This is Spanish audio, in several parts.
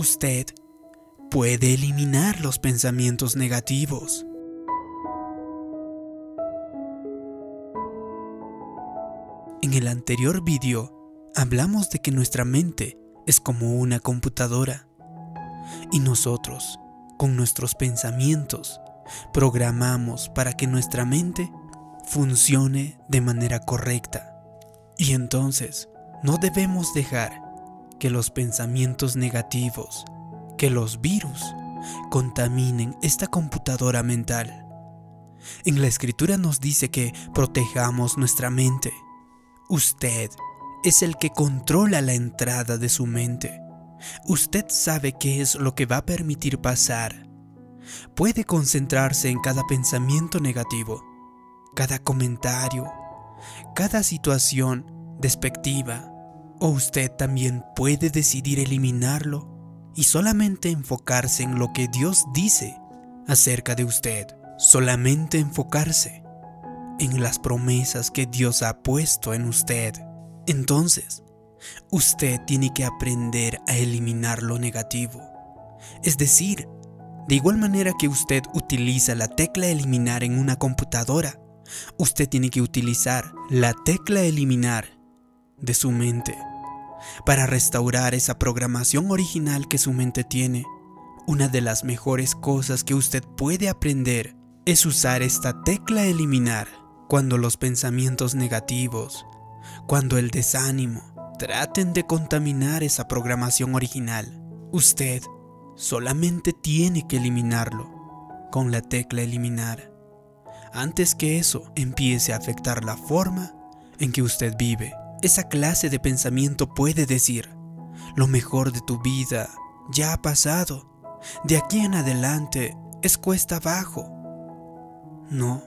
Usted puede eliminar los pensamientos negativos. En el anterior vídeo hablamos de que nuestra mente es como una computadora y nosotros, con nuestros pensamientos, programamos para que nuestra mente funcione de manera correcta. Y entonces no debemos dejar que los pensamientos negativos, que los virus, contaminen esta computadora mental. En la escritura nos dice que protejamos nuestra mente. Usted es el que controla la entrada de su mente. Usted sabe qué es lo que va a permitir pasar. Puede concentrarse en cada pensamiento negativo, cada comentario, cada situación despectiva, o usted también puede decidir eliminarlo y solamente enfocarse en lo que Dios dice acerca de usted, solamente enfocarse en las promesas que Dios ha puesto en usted. Entonces, usted tiene que aprender a eliminar lo negativo. Es decir, de igual manera que usted utiliza la tecla eliminar en una computadora, usted tiene que utilizar la tecla eliminar de su mente para restaurar esa programación original que su mente tiene. Una de las mejores cosas que usted puede aprender es usar esta tecla eliminar cuando los pensamientos negativos, cuando el desánimo traten de contaminar esa programación original. Usted solamente tiene que eliminarlo con la tecla eliminar antes que eso empiece a afectar la forma en que usted vive. Esa clase de pensamiento puede decir, lo mejor de tu vida ya ha pasado, de aquí en adelante es cuesta abajo. No,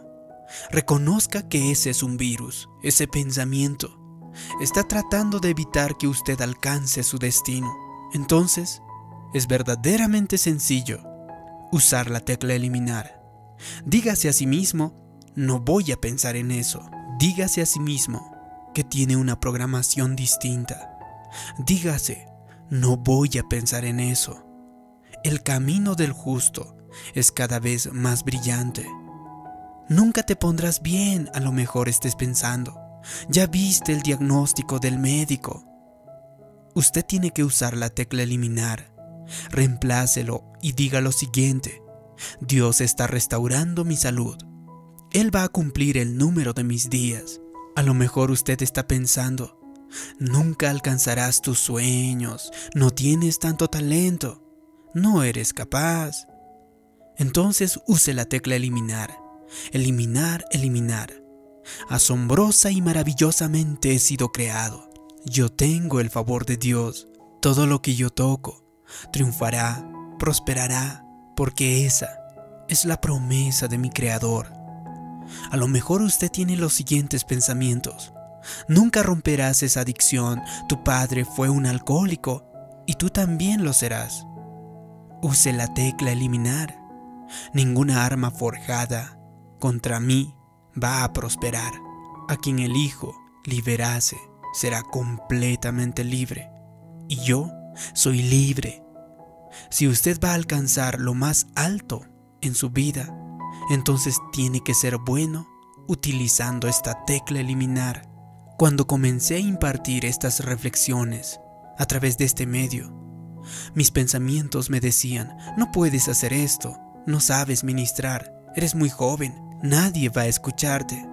reconozca que ese es un virus, ese pensamiento. Está tratando de evitar que usted alcance su destino. Entonces, es verdaderamente sencillo usar la tecla eliminar. Dígase a sí mismo, no voy a pensar en eso. Dígase a sí mismo, que tiene una programación distinta. Dígase, no voy a pensar en eso. El camino del justo es cada vez más brillante. Nunca te pondrás bien, a lo mejor estés pensando. Ya viste el diagnóstico del médico. Usted tiene que usar la tecla eliminar. Reemplácelo y diga lo siguiente. Dios está restaurando mi salud. Él va a cumplir el número de mis días. A lo mejor usted está pensando, nunca alcanzarás tus sueños, no tienes tanto talento, no eres capaz. Entonces use la tecla eliminar, eliminar, eliminar. Asombrosa y maravillosamente he sido creado. Yo tengo el favor de Dios. Todo lo que yo toco triunfará, prosperará, porque esa es la promesa de mi Creador. A lo mejor usted tiene los siguientes pensamientos. Nunca romperás esa adicción. Tu padre fue un alcohólico y tú también lo serás. Use la tecla eliminar. Ninguna arma forjada contra mí va a prosperar. A quien elijo liberase será completamente libre. Y yo soy libre. Si usted va a alcanzar lo más alto en su vida, entonces tiene que ser bueno utilizando esta tecla eliminar. Cuando comencé a impartir estas reflexiones a través de este medio, mis pensamientos me decían, no puedes hacer esto, no sabes ministrar, eres muy joven, nadie va a escucharte.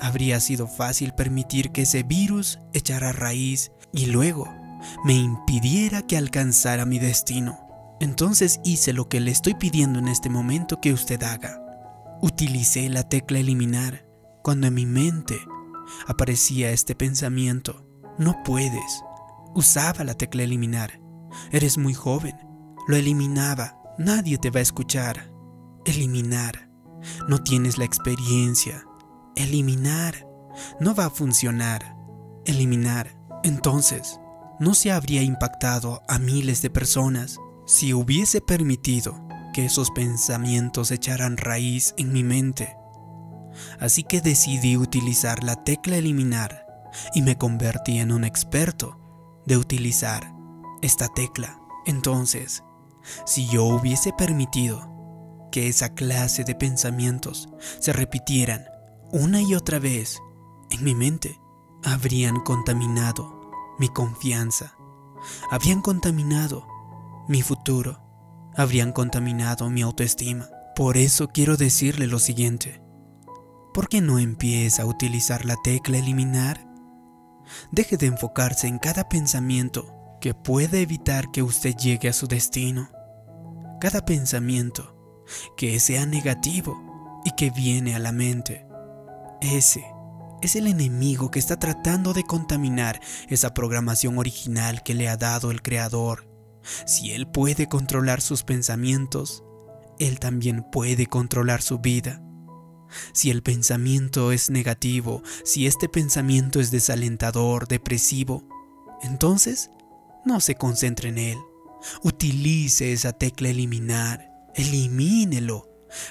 Habría sido fácil permitir que ese virus echara raíz y luego me impidiera que alcanzara mi destino. Entonces hice lo que le estoy pidiendo en este momento que usted haga. Utilicé la tecla eliminar cuando en mi mente aparecía este pensamiento. No puedes. Usaba la tecla eliminar. Eres muy joven. Lo eliminaba. Nadie te va a escuchar. Eliminar. No tienes la experiencia. Eliminar. No va a funcionar. Eliminar. Entonces, no se habría impactado a miles de personas si hubiese permitido que esos pensamientos echaran raíz en mi mente. Así que decidí utilizar la tecla eliminar y me convertí en un experto de utilizar esta tecla. Entonces, si yo hubiese permitido que esa clase de pensamientos se repitieran una y otra vez en mi mente, habrían contaminado mi confianza, habrían contaminado mi futuro, habrían contaminado mi autoestima. Por eso quiero decirle lo siguiente. ¿Por qué no empieza a utilizar la tecla eliminar? Deje de enfocarse en cada pensamiento que puede evitar que usted llegue a su destino. Cada pensamiento que sea negativo y que viene a la mente. Ese es el enemigo que está tratando de contaminar esa programación original que le ha dado el Creador. Si Él puede controlar sus pensamientos, Él también puede controlar su vida. Si el pensamiento es negativo, si este pensamiento es desalentador, depresivo, entonces no se concentre en él. Utilice esa tecla eliminar, elimínelo.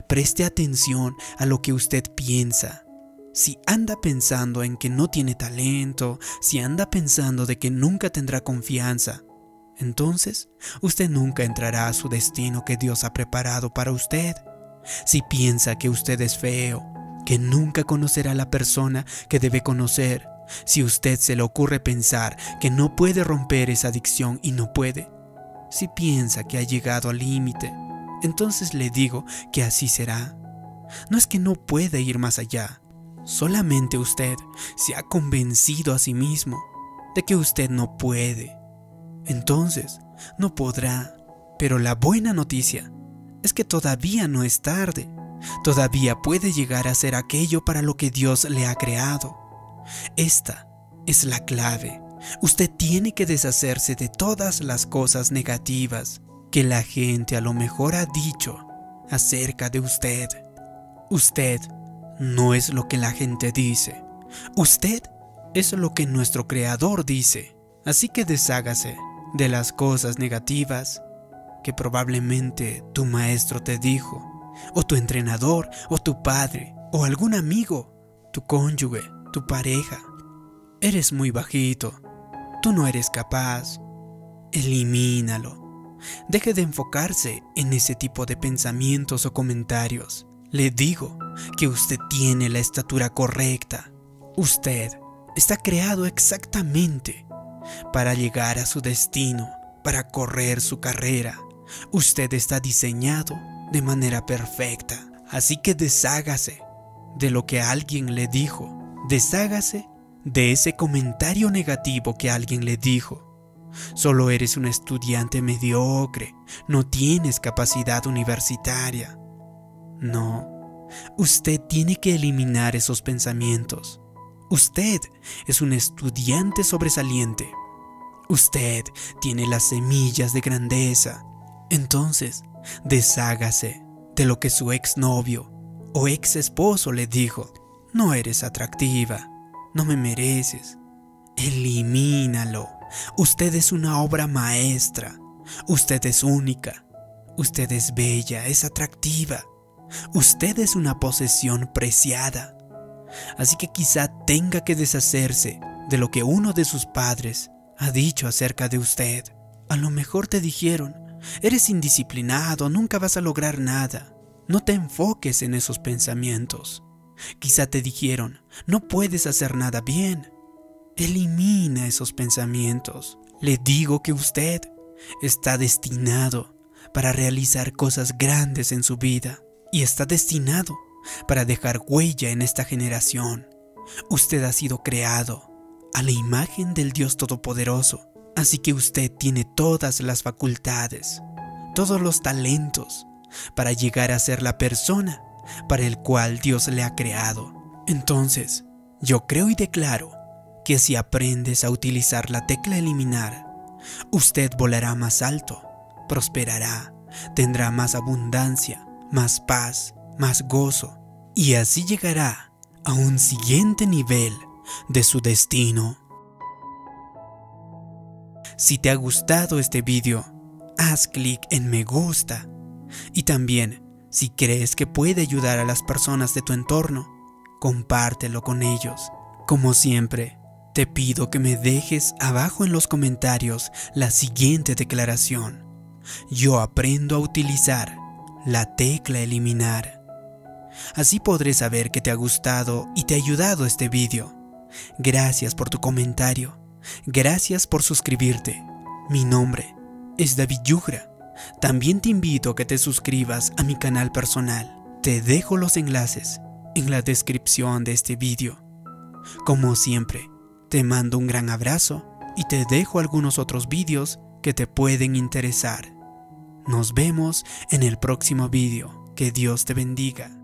Preste atención a lo que usted piensa. Si anda pensando en que no tiene talento, si anda pensando de que nunca tendrá confianza, entonces usted nunca entrará a su destino que Dios ha preparado para usted. Si piensa que usted es feo, que nunca conocerá a la persona que debe conocer, si usted se le ocurre pensar que no puede romper esa adicción y no puede, si piensa que ha llegado al límite, entonces le digo que así será. No es que no puede ir más allá, solamente usted se ha convencido a sí mismo de que usted no puede. Entonces, no podrá. Pero la buena noticia es que todavía no es tarde. Todavía puede llegar a ser aquello para lo que Dios le ha creado. Esta es la clave. Usted tiene que deshacerse de todas las cosas negativas que la gente a lo mejor ha dicho acerca de usted. Usted no es lo que la gente dice. Usted es lo que nuestro Creador dice. Así que deshágase de las cosas negativas que probablemente tu maestro te dijo, o tu entrenador, o tu padre, o algún amigo, tu cónyuge, tu pareja. Eres muy bajito, tú no eres capaz. Elimínalo. Deje de enfocarse en ese tipo de pensamientos o comentarios. Le digo que usted tiene la estatura correcta. Usted está creado exactamente para llegar a su destino, para correr su carrera, Usted está diseñado de manera perfecta. Así que deshágase de lo que alguien le dijo. Deshágase de ese comentario negativo que alguien le dijo. Solo eres un estudiante mediocre, no tienes capacidad universitaria. No, usted tiene que eliminar esos pensamientos. Usted es un estudiante sobresaliente. Usted tiene las semillas de grandeza. Entonces, deshágase de lo que su exnovio o ex esposo le dijo. No eres atractiva, no me mereces. Elimínalo. Usted es una obra maestra. Usted es única. Usted es bella, es atractiva. Usted es una posesión preciada. Así que quizá tenga que deshacerse de lo que uno de sus padres ha dicho acerca de usted. A lo mejor te dijeron, Eres indisciplinado, nunca vas a lograr nada. No te enfoques en esos pensamientos. Quizá te dijeron, no puedes hacer nada bien. Elimina esos pensamientos. Le digo que usted está destinado para realizar cosas grandes en su vida y está destinado para dejar huella en esta generación. Usted ha sido creado a la imagen del Dios Todopoderoso Así que usted tiene todas las facultades, todos los talentos para llegar a ser la persona para el cual Dios le ha creado. Entonces, yo creo y declaro que si aprendes a utilizar la tecla eliminar, usted volará más alto, prosperará, tendrá más abundancia, más paz, más gozo, y así llegará a un siguiente nivel de su destino. Si te ha gustado este vídeo, haz clic en me gusta. Y también, si crees que puede ayudar a las personas de tu entorno, compártelo con ellos. Como siempre, te pido que me dejes abajo en los comentarios la siguiente declaración. yo aprendo a utilizar la tecla eliminar. Así podré saber que te ha gustado y te ha ayudado este vídeo. Gracias por tu comentario. Gracias por suscribirte. Mi nombre es David Yugra. También te invito a que te suscribas a mi canal personal. Te dejo los enlaces en la descripción de este vídeo. Como siempre, te mando un gran abrazo y te dejo algunos otros vídeos que te pueden interesar. Nos vemos en el próximo vídeo. Que Dios te bendiga.